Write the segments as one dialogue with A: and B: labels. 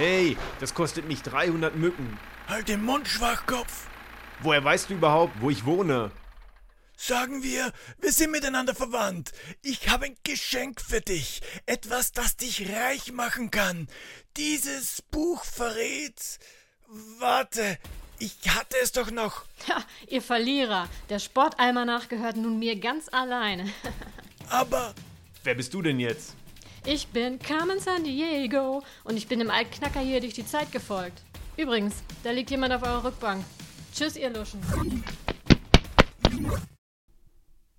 A: Hey, das kostet mich 300 Mücken.
B: Halt den Mund, Schwachkopf.
A: Woher weißt du überhaupt, wo ich wohne?
B: Sagen wir, wir sind miteinander verwandt. Ich habe ein Geschenk für dich. Etwas, das dich reich machen kann. Dieses Buch verrät. Warte, ich hatte es doch noch.
C: Ja, ihr Verlierer. Der Sportalmanach gehört nun mir ganz alleine.
B: Aber.
A: Wer bist du denn jetzt?
C: Ich bin Carmen San Diego und ich bin dem Altknacker hier durch die Zeit gefolgt. Übrigens, da liegt jemand auf eurer Rückbank. Tschüss, ihr Luschen.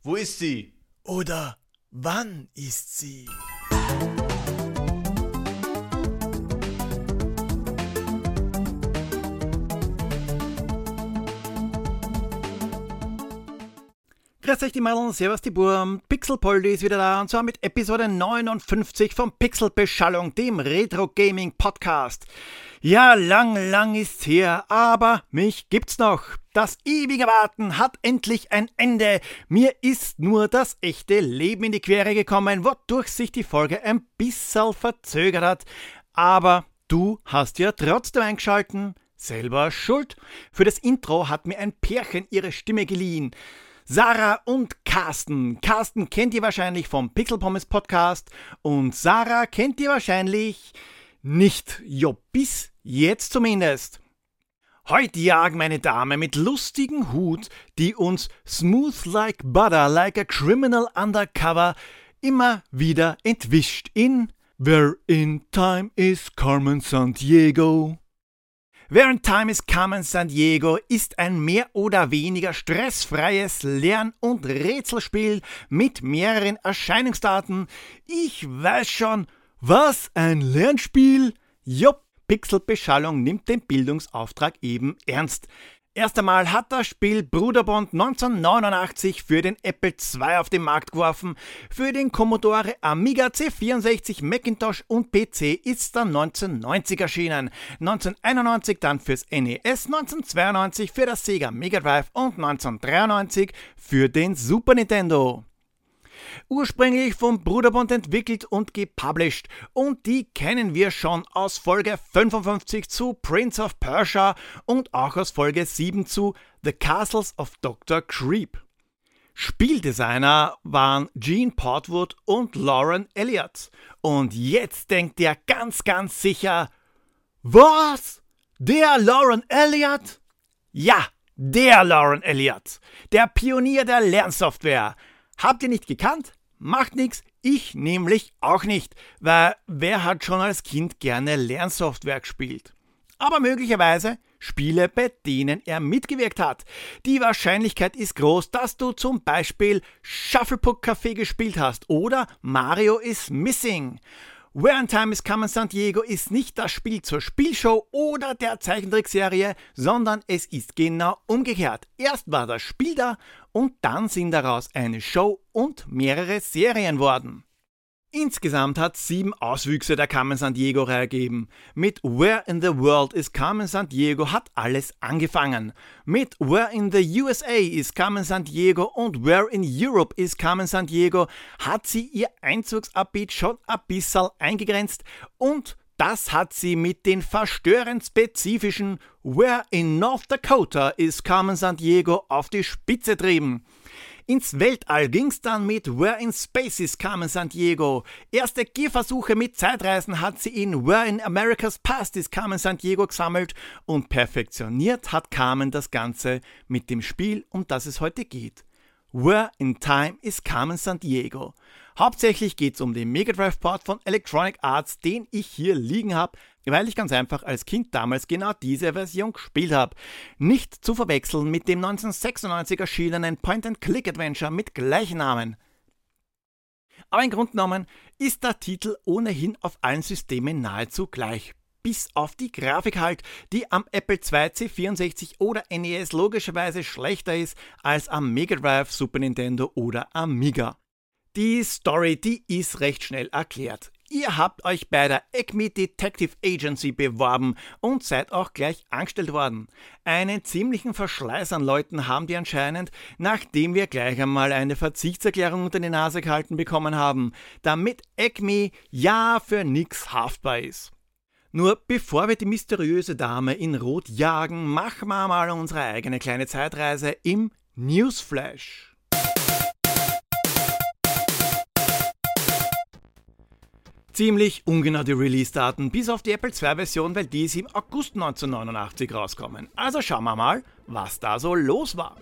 A: Wo ist sie?
B: Oder wann ist sie?
D: Grüß euch die Madeln, servus die Burm, Pixelpoldi ist wieder da und zwar mit Episode 59 vom Pixelbeschallung, dem Retro-Gaming-Podcast. Ja, lang, lang ist's her, aber mich gibt's noch. Das ewige Warten hat endlich ein Ende. Mir ist nur das echte Leben in die Quere gekommen, wodurch sich die Folge ein bisschen verzögert hat. Aber du hast ja trotzdem eingeschalten. Selber schuld. Für das Intro hat mir ein Pärchen ihre Stimme geliehen. Sarah und Carsten. Carsten kennt ihr wahrscheinlich vom Pixel Pommes Podcast und Sarah kennt ihr wahrscheinlich nicht. Jo, bis jetzt zumindest. Heute jagen meine Dame mit lustigem Hut, die uns smooth like butter, like a criminal undercover immer wieder entwischt in Where in Time is Carmen Sandiego. Während Time is Carmen San Diego ist ein mehr oder weniger stressfreies Lern- und Rätselspiel mit mehreren Erscheinungsdaten. Ich weiß schon, was ein Lernspiel? Jupp, Pixelbeschallung nimmt den Bildungsauftrag eben ernst. Erst einmal hat das Spiel Bruderbond 1989 für den Apple II auf den Markt geworfen. Für den Commodore Amiga C64, Macintosh und PC ist dann 1990 erschienen. 1991 dann fürs NES, 1992 für das Sega Mega Drive und 1993 für den Super Nintendo ursprünglich vom Bruderbond entwickelt und gepublished und die kennen wir schon aus Folge 55 zu Prince of Persia und auch aus Folge 7 zu The Castles of Dr. Creep. Spieldesigner waren Gene Portwood und Lauren Elliott. Und jetzt denkt ihr ganz, ganz sicher, was? Der Lauren Elliott? Ja, der Lauren Elliott, der Pionier der Lernsoftware. Habt ihr nicht gekannt? Macht nichts, ich nämlich auch nicht, weil wer hat schon als Kind gerne Lernsoftware gespielt? Aber möglicherweise Spiele, bei denen er mitgewirkt hat. Die Wahrscheinlichkeit ist groß, dass du zum Beispiel Shufflepuck Café gespielt hast oder Mario is Missing. Where in Time is Coming San Diego ist nicht das Spiel zur Spielshow oder der Zeichentrickserie, sondern es ist genau umgekehrt. Erst war das Spiel da und dann sind daraus eine Show und mehrere Serien worden. Insgesamt hat sieben Auswüchse der Carmen San Diego Reihe gegeben. Mit Where in the World is Carmen San Diego hat alles angefangen. Mit Where in the USA is Carmen San Diego und Where in Europe is Carmen San Diego hat sie ihr Einzugsabbiet schon ein bisschen eingegrenzt und das hat sie mit den verstörend spezifischen Where in North Dakota is Carmen San Diego auf die Spitze trieben. Ins Weltall ging's dann mit Where in Spaces Carmen San Diego. Erste Gehversuche mit Zeitreisen hat sie in Where in America's Past is Carmen San Diego gesammelt und perfektioniert hat Carmen das Ganze mit dem Spiel, um das es heute geht. Where in Time is Carmen San Diego. Hauptsächlich geht es um den Mega Drive Port von Electronic Arts, den ich hier liegen habe, weil ich ganz einfach als Kind damals genau diese Version gespielt habe. Nicht zu verwechseln mit dem 1996 erschienenen Point-and-Click-Adventure mit gleichen Namen. Aber im Grunde genommen ist der Titel ohnehin auf allen Systemen nahezu gleich. Bis auf die Grafik halt, die am Apple II C64 oder NES logischerweise schlechter ist als am Mega Drive, Super Nintendo oder Amiga. Die Story, die ist recht schnell erklärt. Ihr habt euch bei der Acme Detective Agency beworben und seid auch gleich angestellt worden. Einen ziemlichen Verschleiß an Leuten haben die anscheinend, nachdem wir gleich einmal eine Verzichtserklärung unter die Nase gehalten bekommen haben, damit Acme ja für nix haftbar ist. Nur bevor wir die mysteriöse Dame in Rot jagen, machen wir mal unsere eigene kleine Zeitreise im Newsflash. Ziemlich ungenau die Release-Daten, bis auf die Apple II-Version, weil die ist im August 1989 rauskommen. Also schauen wir mal, was da so los war.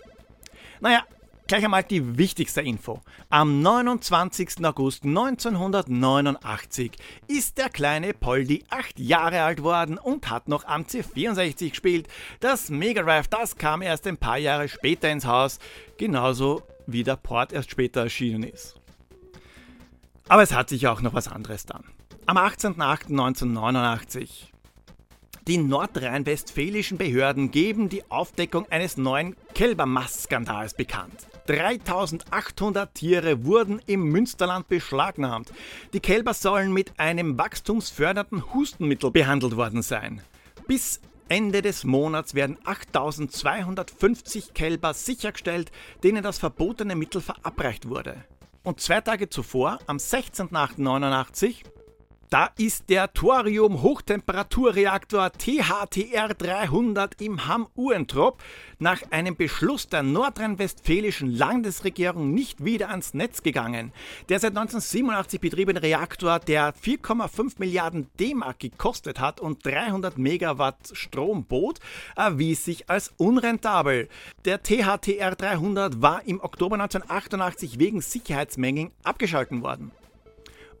D: Naja, gleich einmal die wichtigste Info. Am 29. August 1989 ist der kleine Poldi acht Jahre alt worden und hat noch am C64 gespielt. Das Mega Drive, das kam erst ein paar Jahre später ins Haus, genauso wie der Port erst später erschienen ist. Aber es hat sich auch noch was anderes dann. Am 18.08.1989. Die nordrhein-westfälischen Behörden geben die Aufdeckung eines neuen Kälbermastskandals bekannt. 3800 Tiere wurden im Münsterland beschlagnahmt. Die Kälber sollen mit einem wachstumsfördernden Hustenmittel behandelt worden sein. Bis Ende des Monats werden 8250 Kälber sichergestellt, denen das verbotene Mittel verabreicht wurde. Und zwei Tage zuvor, am 16.08.89, da ist der Thorium Hochtemperaturreaktor THTR 300 im Hamm Uentrop nach einem Beschluss der nordrhein-westfälischen Landesregierung nicht wieder ans Netz gegangen. Der seit 1987 betriebene Reaktor, der 4,5 Milliarden D-Mark gekostet hat und 300 Megawatt Strom bot, erwies sich als unrentabel. Der THTR 300 war im Oktober 1988 wegen Sicherheitsmengen abgeschalten worden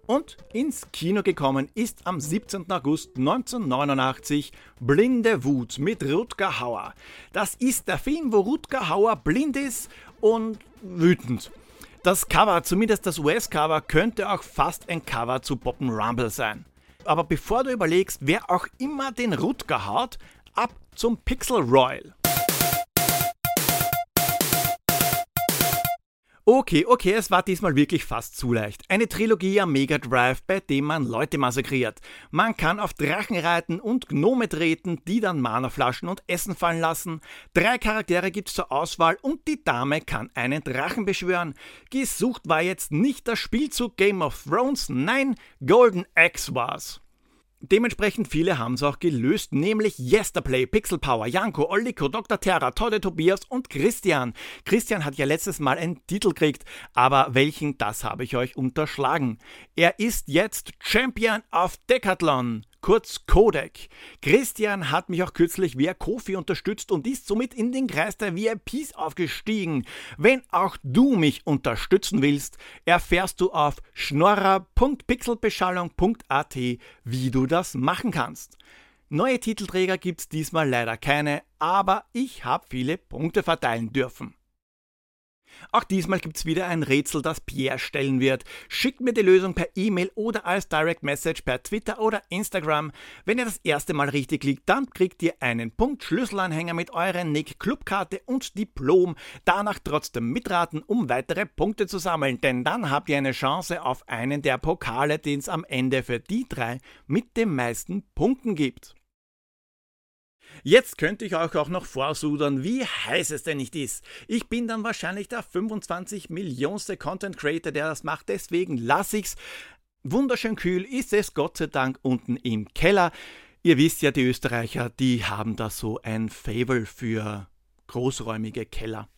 D: und ins Kino gekommen ist am 17. August 1989 Blinde Wut mit Rutger Hauer. Das ist der Film, wo Rutger Hauer blind ist und wütend. Das Cover, zumindest das US-Cover, könnte auch fast ein Cover zu Poppen Rumble sein. Aber bevor du überlegst, wer auch immer den Rutger haut, ab zum Pixel Royal. Okay, okay, es war diesmal wirklich fast zu leicht. Eine Trilogie am Mega Drive, bei dem man Leute massakriert. Man kann auf Drachen reiten und Gnome treten, die dann Mana-Flaschen und Essen fallen lassen. Drei Charaktere gibt's zur Auswahl und die Dame kann einen Drachen beschwören. Gesucht war jetzt nicht das Spielzug Game of Thrones, nein, Golden Axe war's. Dementsprechend viele haben es auch gelöst, nämlich Yesterplay, Pixel Power, Janko, Olliko, Dr. Terra, Tode Tobias und Christian. Christian hat ja letztes Mal einen Titel gekriegt, aber welchen, das habe ich euch unterschlagen. Er ist jetzt Champion of Decathlon kurz Codec. Christian hat mich auch kürzlich via Kofi unterstützt und ist somit in den Kreis der VIPs aufgestiegen. Wenn auch du mich unterstützen willst, erfährst du auf schnorrer.pixelbeschallung.at, wie du das machen kannst. Neue Titelträger gibt's diesmal leider keine, aber ich habe viele Punkte verteilen dürfen. Auch diesmal gibt es wieder ein Rätsel, das Pierre stellen wird. Schickt mir die Lösung per E-Mail oder als Direct Message per Twitter oder Instagram. Wenn ihr das erste Mal richtig liegt, dann kriegt ihr einen Punkt Schlüsselanhänger mit eurer Nick Clubkarte und Diplom. Danach trotzdem mitraten, um weitere Punkte zu sammeln, denn dann habt ihr eine Chance auf einen der Pokale, den es am Ende für die drei mit den meisten Punkten gibt. Jetzt könnte ich euch auch noch vorsudern, wie heiß es denn nicht ist. Ich bin dann wahrscheinlich der 25 Millionste Content Creator, der das macht, deswegen lasse ich's. Wunderschön kühl ist es Gott sei Dank unten im Keller. Ihr wisst ja, die Österreicher, die haben da so ein Fable für großräumige Keller.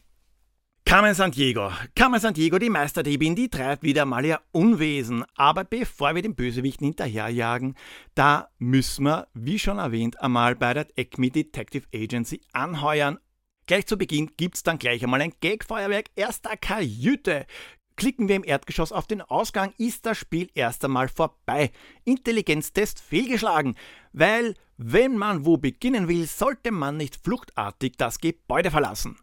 D: Carmen Sandiego. Carmen Sandiego, die Meisterdiebin, die treibt wieder mal ihr Unwesen. Aber bevor wir den Bösewichten hinterherjagen, da müssen wir, wie schon erwähnt, einmal bei der Acme Detective Agency anheuern. Gleich zu Beginn gibt's dann gleich einmal ein Gagfeuerwerk erster Kajüte. Klicken wir im Erdgeschoss auf den Ausgang, ist das Spiel erst einmal vorbei. Intelligenztest fehlgeschlagen, weil wenn man wo beginnen will, sollte man nicht fluchtartig das Gebäude verlassen.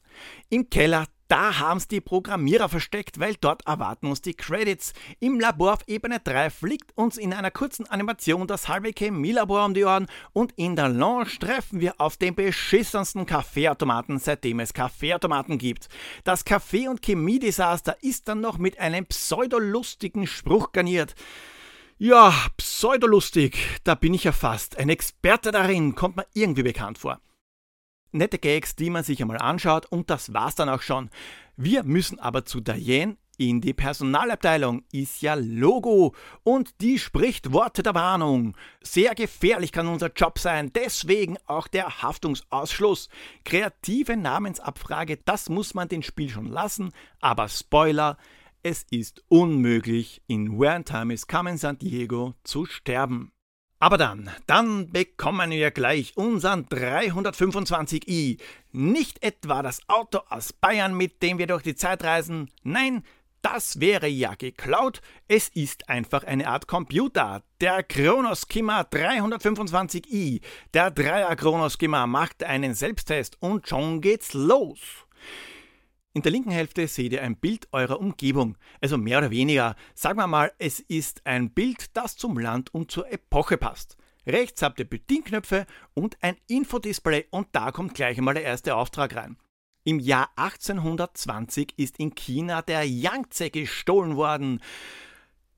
D: Im Keller da haben's die Programmierer versteckt, weil dort erwarten uns die Credits. Im Labor auf Ebene 3 fliegt uns in einer kurzen Animation das halbe Chemielabor um die Ohren und in der Lounge treffen wir auf den beschissensten Kaffeeautomaten, seitdem es Kaffeeautomaten gibt. Das Kaffee- und Chemiedesaster ist dann noch mit einem pseudolustigen Spruch garniert. Ja, pseudolustig, da bin ich ja fast. Ein Experte darin, kommt mir irgendwie bekannt vor. Nette Gags, die man sich einmal anschaut und das war's dann auch schon. Wir müssen aber zu Diane in die Personalabteilung. Ist ja Logo und die spricht Worte der Warnung. Sehr gefährlich kann unser Job sein, deswegen auch der Haftungsausschluss. Kreative Namensabfrage, das muss man den Spiel schon lassen, aber Spoiler, es ist unmöglich, in Where Time is Coming San Diego zu sterben. Aber dann, dann bekommen wir gleich unseren 325i. Nicht etwa das Auto aus Bayern, mit dem wir durch die Zeit reisen. Nein, das wäre ja geklaut. Es ist einfach eine Art Computer. Der Chronoskimmer 325i. Der Dreier Chronoskimmer macht einen Selbsttest und schon geht's los. In der linken Hälfte seht ihr ein Bild eurer Umgebung, also mehr oder weniger. Sagen wir mal, es ist ein Bild, das zum Land und zur Epoche passt. Rechts habt ihr Bedienknöpfe und ein Infodisplay und da kommt gleich einmal der erste Auftrag rein. Im Jahr 1820 ist in China der Yangtze gestohlen worden.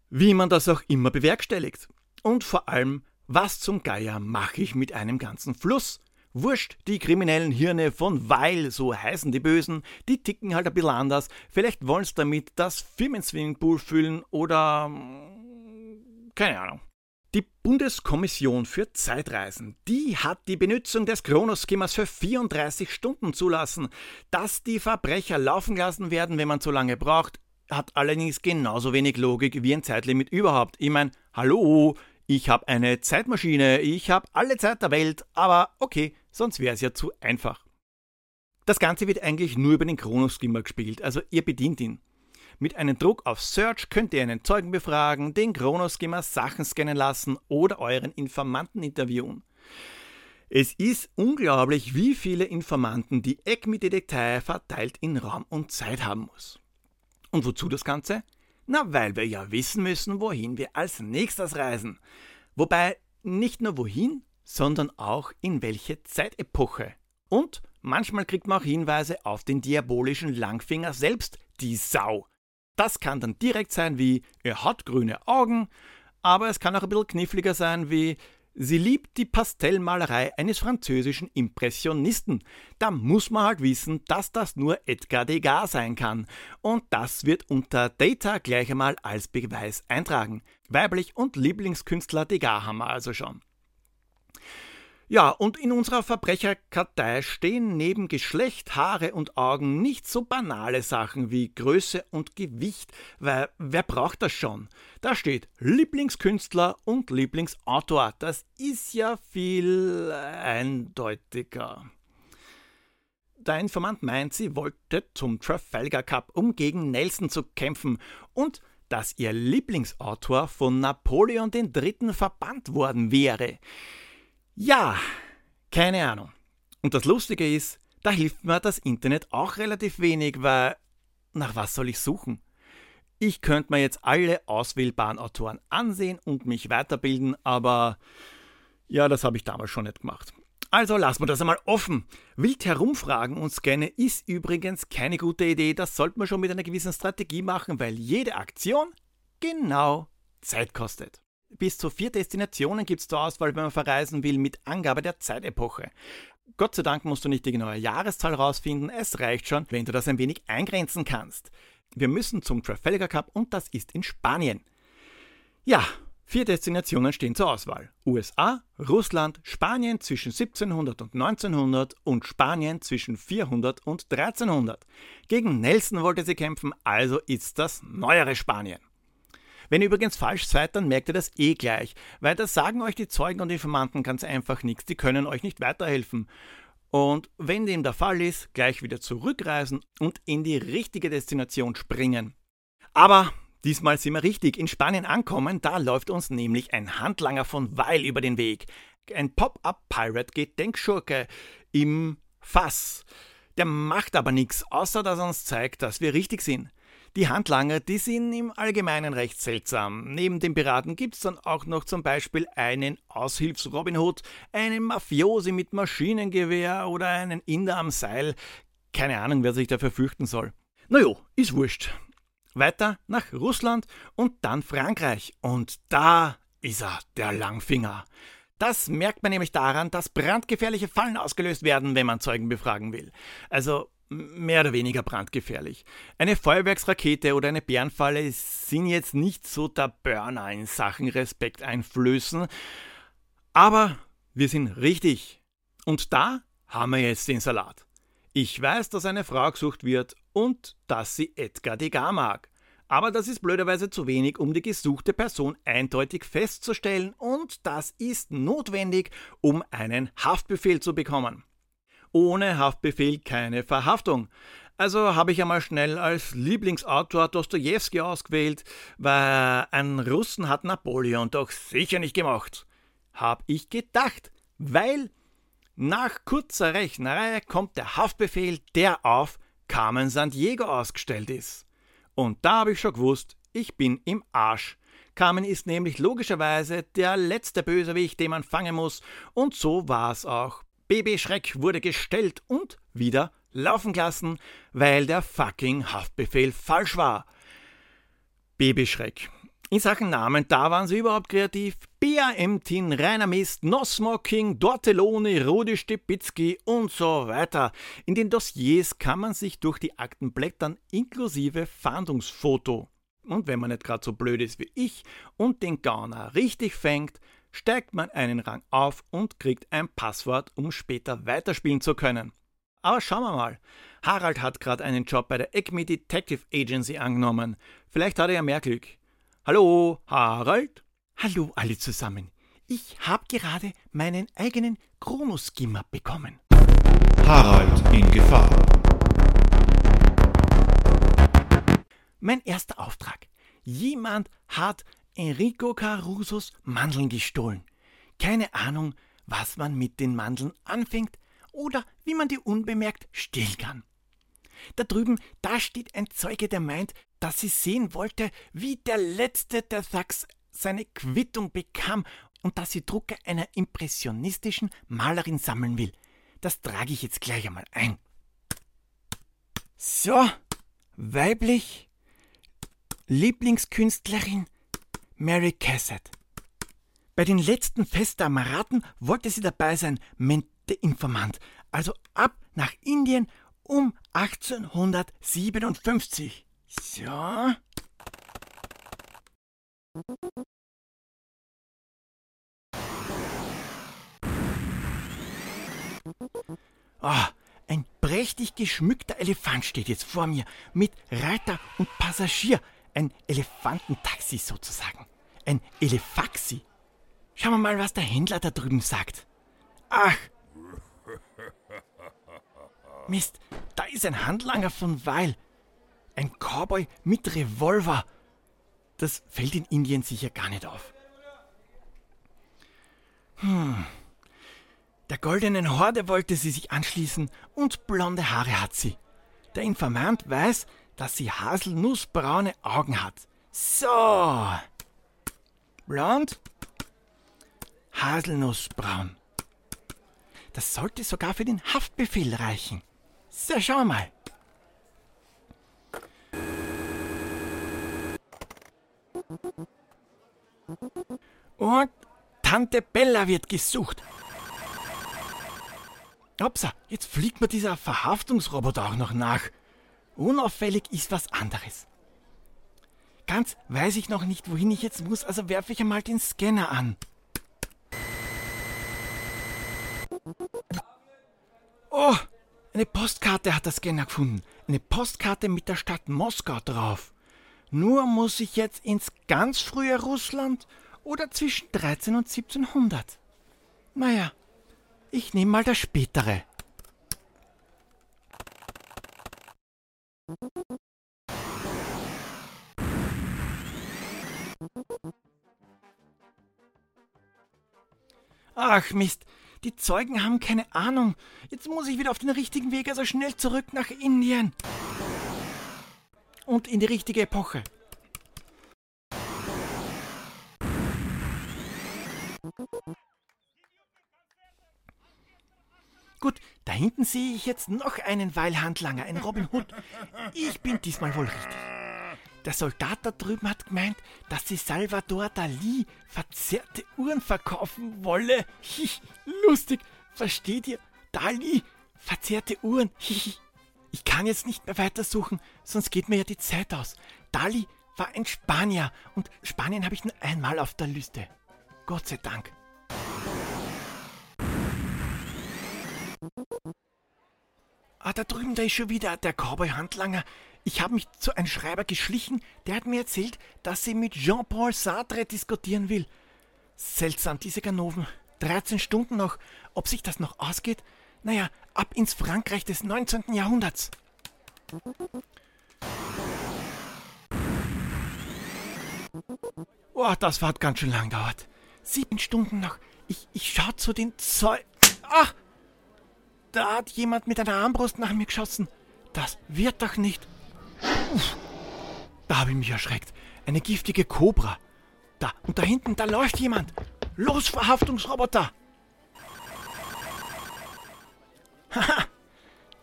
D: Wie man das auch immer bewerkstelligt. Und vor allem, was zum Geier mache ich mit einem ganzen Fluss? Wurscht, die kriminellen Hirne von Weil, so heißen die Bösen, die ticken halt ein bisschen anders. Vielleicht wollen sie damit das Firmenswimmingpool füllen oder. Hm, keine Ahnung. Die Bundeskommission für Zeitreisen, die hat die Benutzung des Chronoskimmers für 34 Stunden zulassen. Dass die Verbrecher laufen lassen werden, wenn man zu lange braucht, hat allerdings genauso wenig Logik wie ein Zeitlimit überhaupt. Ich meine, hallo, ich habe eine Zeitmaschine, ich habe alle Zeit der Welt, aber okay, sonst wäre es ja zu einfach. Das Ganze wird eigentlich nur über den Chronoskimmer gespielt, also ihr bedient ihn. Mit einem Druck auf Search könnt ihr einen Zeugen befragen, den Chronoskimmer Sachen scannen lassen oder euren Informanten interviewen. Es ist unglaublich, wie viele Informanten die ECMI-Detektei verteilt in Raum und Zeit haben muss. Und wozu das Ganze? Na, weil wir ja wissen müssen, wohin wir als nächstes reisen. Wobei nicht nur wohin, sondern auch in welche Zeitepoche. Und manchmal kriegt man auch Hinweise auf den diabolischen Langfinger selbst, die Sau. Das kann dann direkt sein wie, er hat grüne Augen, aber es kann auch ein bisschen kniffliger sein wie, sie liebt die Pastellmalerei eines französischen Impressionisten. Da muss man halt wissen, dass das nur Edgar Degas sein kann. Und das wird unter Data gleich einmal als Beweis eintragen. Weiblich und Lieblingskünstler Degas haben wir also schon. Ja, und in unserer Verbrecherkartei stehen neben Geschlecht, Haare und Augen nicht so banale Sachen wie Größe und Gewicht, weil wer braucht das schon? Da steht Lieblingskünstler und Lieblingsautor. Das ist ja viel eindeutiger. Der Informant meint, sie wollte zum Trafalgar Cup, um gegen Nelson zu kämpfen und dass ihr Lieblingsautor von Napoleon III. verbannt worden wäre. Ja, keine Ahnung. Und das Lustige ist, da hilft mir das Internet auch relativ wenig, weil nach was soll ich suchen? Ich könnte mir jetzt alle auswählbaren Autoren ansehen und mich weiterbilden, aber ja, das habe ich damals schon nicht gemacht. Also lassen wir das einmal offen. Wild herumfragen und scannen ist übrigens keine gute Idee. Das sollte man schon mit einer gewissen Strategie machen, weil jede Aktion genau Zeit kostet. Bis zu vier Destinationen gibt es zur Auswahl, wenn man verreisen will, mit Angabe der Zeitepoche. Gott sei Dank musst du nicht die genaue Jahreszahl rausfinden, es reicht schon, wenn du das ein wenig eingrenzen kannst. Wir müssen zum Trafalgar Cup und das ist in Spanien. Ja, vier Destinationen stehen zur Auswahl. USA, Russland, Spanien zwischen 1700 und 1900 und Spanien zwischen 400 und 1300. Gegen Nelson wollte sie kämpfen, also ist das neuere Spanien. Wenn ihr übrigens falsch seid, dann merkt ihr das eh gleich, weil das sagen euch die Zeugen und Informanten ganz einfach nichts, die können euch nicht weiterhelfen. Und wenn dem der Fall ist, gleich wieder zurückreisen und in die richtige Destination springen. Aber diesmal sind wir richtig in Spanien ankommen, da läuft uns nämlich ein Handlanger von Weil über den Weg. Ein Pop-Up-Pirate-Gedenkschurke im Fass. Der macht aber nichts, außer dass er uns zeigt, dass wir richtig sind. Die Handlanger, die sind im Allgemeinen recht seltsam. Neben den Piraten gibt es dann auch noch zum Beispiel einen Aushilfs-Robin Hood, einen Mafiosi mit Maschinengewehr oder einen Inder am Seil. Keine Ahnung, wer sich dafür fürchten soll. Naja, ist wurscht. Weiter nach Russland und dann Frankreich. Und da ist er, der Langfinger. Das merkt man nämlich daran, dass brandgefährliche Fallen ausgelöst werden, wenn man Zeugen befragen will. Also
E: mehr oder weniger brandgefährlich. Eine Feuerwerksrakete oder eine Bärenfalle sind jetzt nicht so der Burner in Sachen Respekt einflößen, aber wir sind richtig. Und da haben wir jetzt den Salat. Ich weiß, dass eine Frau gesucht wird und dass sie Edgar Degas mag. Aber das ist blöderweise zu wenig, um die gesuchte Person eindeutig festzustellen und das ist notwendig, um einen Haftbefehl zu bekommen. Ohne Haftbefehl keine Verhaftung. Also habe ich einmal schnell als Lieblingsautor Dostoevsky ausgewählt, weil ein Russen hat Napoleon doch sicher nicht gemacht. Hab ich gedacht, weil nach kurzer Rechnerei kommt der Haftbefehl, der auf Carmen Sandiego ausgestellt ist. Und da habe ich schon gewusst, ich bin im Arsch. Carmen ist nämlich logischerweise der letzte Bösewicht, den man fangen muss, und so war es auch. Babyschreck wurde gestellt und wieder laufen gelassen, weil der fucking Haftbefehl falsch war. Babyschreck. In Sachen Namen, da waren sie überhaupt kreativ. BAM-Tin, Rainer Mist, No Smoking, Dortelone, Rudi Stepitzky und so weiter. In den Dossiers kann man sich durch die Akten blättern, inklusive Fahndungsfoto. Und wenn man nicht gerade so blöd ist wie ich und den Gauner richtig fängt, steigt man einen Rang auf und kriegt ein Passwort, um später weiterspielen zu können. Aber schauen wir mal. Harald hat gerade einen Job bei der Acme Detective Agency angenommen. Vielleicht hat er ja mehr Glück. Hallo, Harald?
D: Hallo alle zusammen. Ich habe gerade meinen eigenen Chronoskimmer bekommen.
F: Harald in Gefahr.
D: Mein erster Auftrag. Jemand hat Enrico Carusos Mandeln gestohlen. Keine Ahnung, was man mit den Mandeln anfängt oder wie man die unbemerkt stehlen kann. Da drüben, da steht ein Zeuge, der meint, dass sie sehen wollte, wie der letzte der Sachs seine Quittung bekam und dass sie Drucke einer impressionistischen Malerin sammeln will. Das trage ich jetzt gleich einmal ein. So, weiblich, Lieblingskünstlerin Mary Cassatt. Bei den letzten Fest der Maraten wollte sie dabei sein, Mente Informant, also ab nach Indien um 1857. So. Oh, ein prächtig geschmückter Elefant steht jetzt vor mir, mit Reiter und Passagier. Ein Elefantentaxi sozusagen. Ein Elefaxi. Schauen wir mal, was der Händler da drüben sagt. Ach. Mist, da ist ein Handlanger von Weil. Ein Cowboy mit Revolver. Das fällt in Indien sicher gar nicht auf. Hm. Der goldenen Horde wollte sie sich anschließen und blonde Haare hat sie. Der Informant weiß, dass sie haselnussbraune Augen hat. So. Blond. Haselnussbraun. Das sollte sogar für den Haftbefehl reichen. So, schau mal. Und Tante Bella wird gesucht. Upsa, jetzt fliegt mir dieser Verhaftungsroboter auch noch nach. Unauffällig ist was anderes. Ganz weiß ich noch nicht, wohin ich jetzt muss, also werfe ich einmal den Scanner an. Oh, eine Postkarte hat der Scanner gefunden. Eine Postkarte mit der Stadt Moskau drauf. Nur muss ich jetzt ins ganz frühe Russland oder zwischen 13 und 1700. Naja, ich nehme mal das spätere. Ach Mist, die Zeugen haben keine Ahnung. Jetzt muss ich wieder auf den richtigen Weg, also schnell zurück nach Indien. Und in die richtige Epoche. Gut, da hinten sehe ich jetzt noch einen Weilhandlanger, einen Robin Hood. Ich bin diesmal wohl richtig. Der Soldat da drüben hat gemeint, dass sie Salvador Dali verzerrte Uhren verkaufen wolle. Hi, lustig, versteht ihr? Dali, verzerrte Uhren. Hi. Ich kann jetzt nicht mehr weitersuchen, sonst geht mir ja die Zeit aus. Dali war ein Spanier und Spanien habe ich nur einmal auf der Liste. Gott sei Dank. Ah, da drüben, da ist schon wieder der Cowboy-Handlanger. Ich habe mich zu einem Schreiber geschlichen, der hat mir erzählt, dass sie mit Jean-Paul Sartre diskutieren will. Seltsam, diese Ganoven. 13 Stunden noch. Ob sich das noch ausgeht? Naja, ab ins Frankreich des 19. Jahrhunderts. Oh, das hat ganz schön lang gedauert. Sieben Stunden noch. Ich, ich schau zu den Zeug. Ach! Da hat jemand mit einer Armbrust nach mir geschossen. Das wird doch nicht. Da habe ich mich erschreckt. Eine giftige Kobra. Da, und da hinten, da läuft jemand. Los, Verhaftungsroboter! Haha!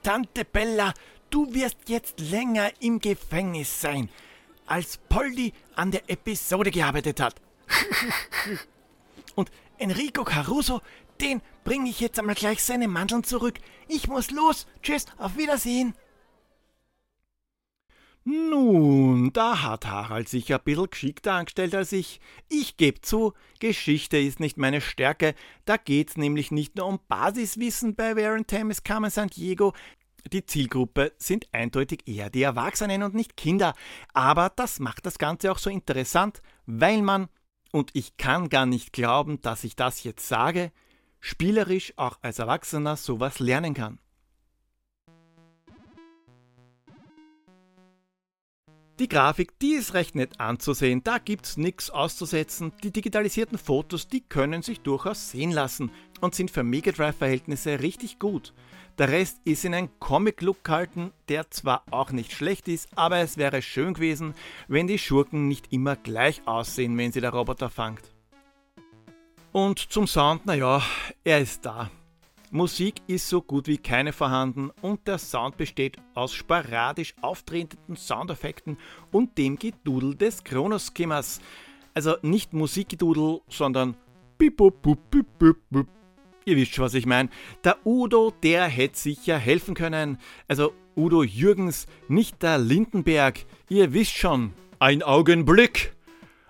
D: Tante Bella, du wirst jetzt länger im Gefängnis sein, als Polly an der Episode gearbeitet hat. Und Enrico Caruso, den bringe ich jetzt einmal gleich seine Mandeln zurück. Ich muss los. Tschüss, auf Wiedersehen. Nun, da hat Harald sich ein bisschen geschickter angestellt als ich. Ich gebe zu, Geschichte ist nicht meine Stärke. Da geht's nämlich nicht nur um Basiswissen bei Where Time is Carmen San Diego. Die Zielgruppe sind eindeutig eher die Erwachsenen und nicht Kinder. Aber das macht das Ganze auch so interessant, weil man, und ich kann gar nicht glauben, dass ich das jetzt sage, spielerisch auch als Erwachsener sowas lernen kann. Die Grafik, die ist recht nett anzusehen, da gibt's nichts auszusetzen. Die digitalisierten Fotos, die können sich durchaus sehen lassen und sind für Mega Drive-Verhältnisse richtig gut. Der Rest ist in einen Comic-Look gehalten, der zwar auch nicht schlecht ist, aber es wäre schön gewesen, wenn die Schurken nicht immer gleich aussehen, wenn sie der Roboter fangt. Und zum Sound, naja, er ist da. Musik ist so gut wie keine vorhanden und der Sound besteht aus sporadisch auftretenden Soundeffekten und dem Gedudel des Chronoskimmers. Also nicht Musikgedudel, sondern. Ihr wisst schon, was ich meine. Der Udo, der hätte sicher helfen können. Also Udo Jürgens, nicht der Lindenberg. Ihr wisst schon. Ein Augenblick,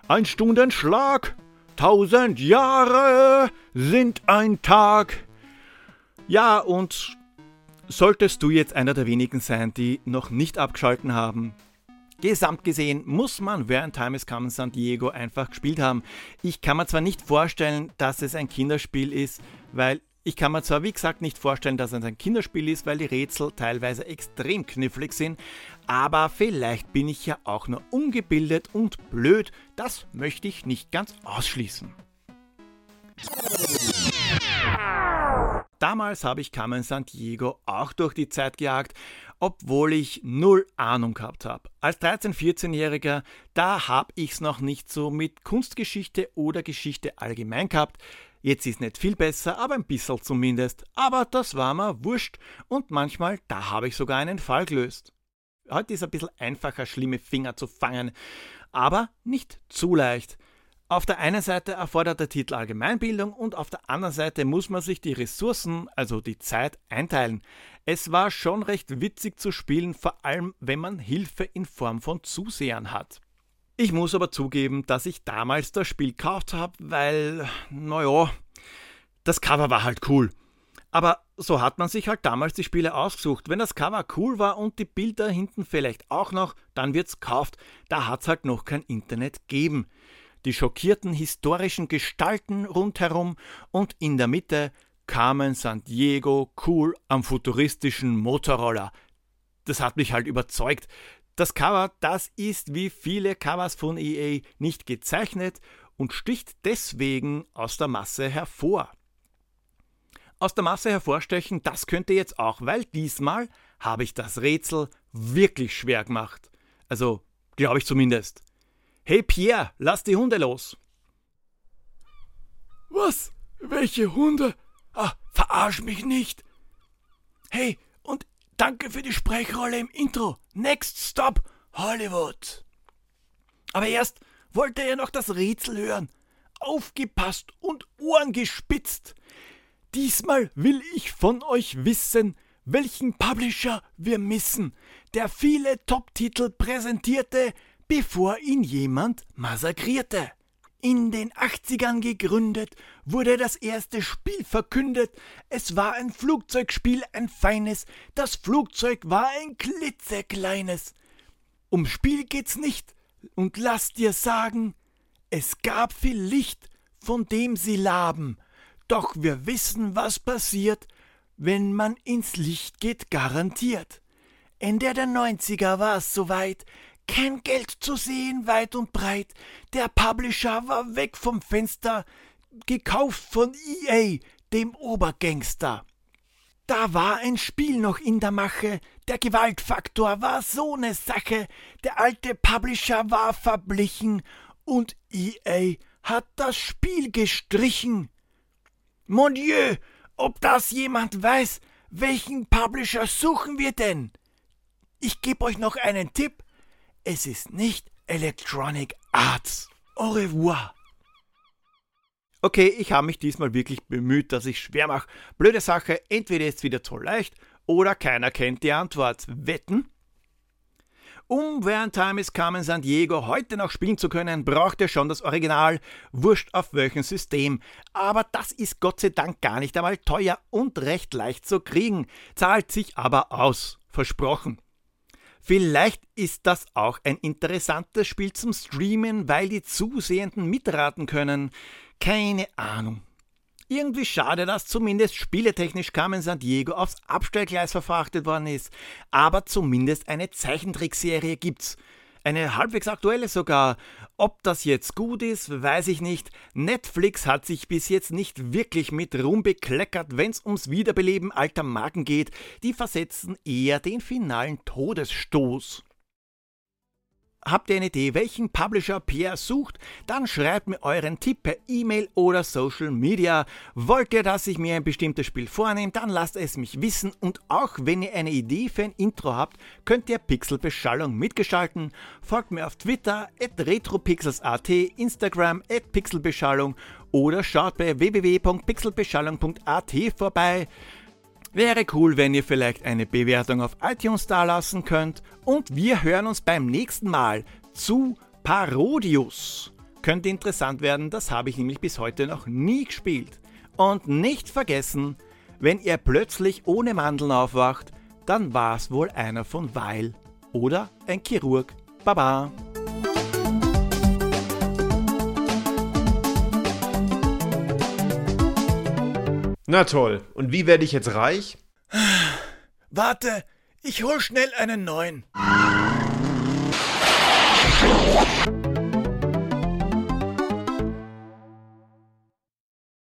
D: ein Stundenschlag, tausend Jahre sind ein Tag. Ja, und solltest du jetzt einer der wenigen sein, die noch nicht abgeschalten haben, Gesamt gesehen muss man während Time is Come San Diego einfach gespielt haben. Ich kann mir zwar nicht vorstellen, dass es ein Kinderspiel ist, weil ich kann mir zwar wie gesagt nicht vorstellen, dass es ein Kinderspiel ist, weil die Rätsel teilweise extrem knifflig sind, aber vielleicht bin ich ja auch nur ungebildet und blöd, das möchte ich nicht ganz ausschließen. Damals habe ich Carmen San Diego auch durch die Zeit gejagt, obwohl ich null Ahnung gehabt habe. Als 13-, 14-Jähriger, da habe ich es noch nicht so mit Kunstgeschichte oder Geschichte allgemein gehabt. Jetzt ist nicht viel besser, aber ein bisschen zumindest. Aber das war mir wurscht und manchmal, da habe ich sogar einen Fall gelöst. Heute ist ein bisschen einfacher, schlimme Finger zu fangen, aber nicht zu leicht. Auf der einen Seite erfordert der Titel Allgemeinbildung und auf der anderen Seite muss man sich die Ressourcen, also die Zeit, einteilen. Es war schon recht witzig zu spielen, vor allem wenn man Hilfe in Form von Zusehern hat. Ich muss aber zugeben, dass ich damals das Spiel gekauft habe, weil, naja, das Cover war halt cool. Aber so hat man sich halt damals die Spiele ausgesucht. Wenn das Cover cool war und die Bilder hinten vielleicht auch noch, dann wird's gekauft. Da hat's halt noch kein Internet gegeben die schockierten historischen Gestalten rundherum und in der Mitte Carmen San Diego cool am futuristischen Motorroller. Das hat mich halt überzeugt. Das Cover, das ist wie viele Covers von EA nicht gezeichnet und sticht deswegen aus der Masse hervor. Aus der Masse hervorstechen, das könnte jetzt auch, weil diesmal habe ich das Rätsel wirklich schwer gemacht. Also, glaube ich zumindest. Hey Pierre, lass die Hunde los.
G: Was? Welche Hunde? Ah, verarsch mich nicht. Hey, und danke für die Sprechrolle im Intro. Next Stop, Hollywood. Aber erst wollte er noch das Rätsel hören. Aufgepasst und Ohren gespitzt. Diesmal will ich von euch wissen,
H: welchen Publisher wir missen, der viele Top-Titel präsentierte, bevor ihn jemand massakrierte. In den 80ern gegründet, wurde das erste Spiel verkündet. Es war ein Flugzeugspiel, ein feines. Das Flugzeug war ein klitzekleines. Um Spiel geht's nicht. Und lass dir sagen, es gab viel Licht, von dem sie laben. Doch wir wissen, was passiert, wenn man ins Licht geht, garantiert. Ende der 90er war es soweit, kein Geld zu sehen weit und breit. Der Publisher war weg vom Fenster, gekauft von EA, dem Obergangster. Da war ein Spiel noch in der Mache, der Gewaltfaktor war so ne Sache, der alte Publisher war verblichen und EA hat das Spiel gestrichen. Mon Dieu, ob das jemand weiß, welchen Publisher suchen wir denn? Ich gebe euch noch einen Tipp. Es ist nicht Electronic Arts. Au revoir.
D: Okay, ich habe mich diesmal wirklich bemüht, dass ich schwer mache. Blöde Sache, entweder ist es wieder zu leicht oder keiner kennt die Antwort. Wetten? Um während Time is Carmen San Diego heute noch spielen zu können, braucht ihr schon das Original, wurscht auf welchem System. Aber das ist Gott sei Dank gar nicht einmal teuer und recht leicht zu kriegen, zahlt sich aber aus, versprochen. Vielleicht ist das auch ein interessantes Spiel zum Streamen, weil die Zusehenden mitraten können. Keine Ahnung. Irgendwie schade, dass zumindest spieletechnisch Carmen San Diego aufs Abstellgleis verfrachtet worden ist. Aber zumindest eine Zeichentrickserie gibt's. Eine halbwegs aktuelle sogar. Ob das jetzt gut ist, weiß ich nicht. Netflix hat sich bis jetzt nicht wirklich mit Ruhm bekleckert, wenn's ums Wiederbeleben alter Marken geht. Die versetzen eher den finalen Todesstoß. Habt ihr eine Idee, welchen Publisher Pierre sucht? Dann schreibt mir euren Tipp per E-Mail oder Social Media. Wollt ihr, dass ich mir ein bestimmtes Spiel vornehme, dann lasst es mich wissen und auch wenn ihr eine Idee für ein Intro habt, könnt ihr Pixelbeschallung mitgestalten. Folgt mir auf Twitter at retropixels.at, Instagram at pixelbeschallung oder schaut bei www.pixelbeschallung.at vorbei. Wäre cool, wenn ihr vielleicht eine Bewertung auf iTunes dalassen könnt. Und wir hören uns beim nächsten Mal zu Parodius. Könnte interessant werden, das habe ich nämlich bis heute noch nie gespielt. Und nicht vergessen, wenn ihr plötzlich ohne Mandeln aufwacht, dann war es wohl einer von Weil oder ein Chirurg. Baba!
A: Na toll. Und wie werde ich jetzt reich?
B: Warte, ich hol schnell einen neuen.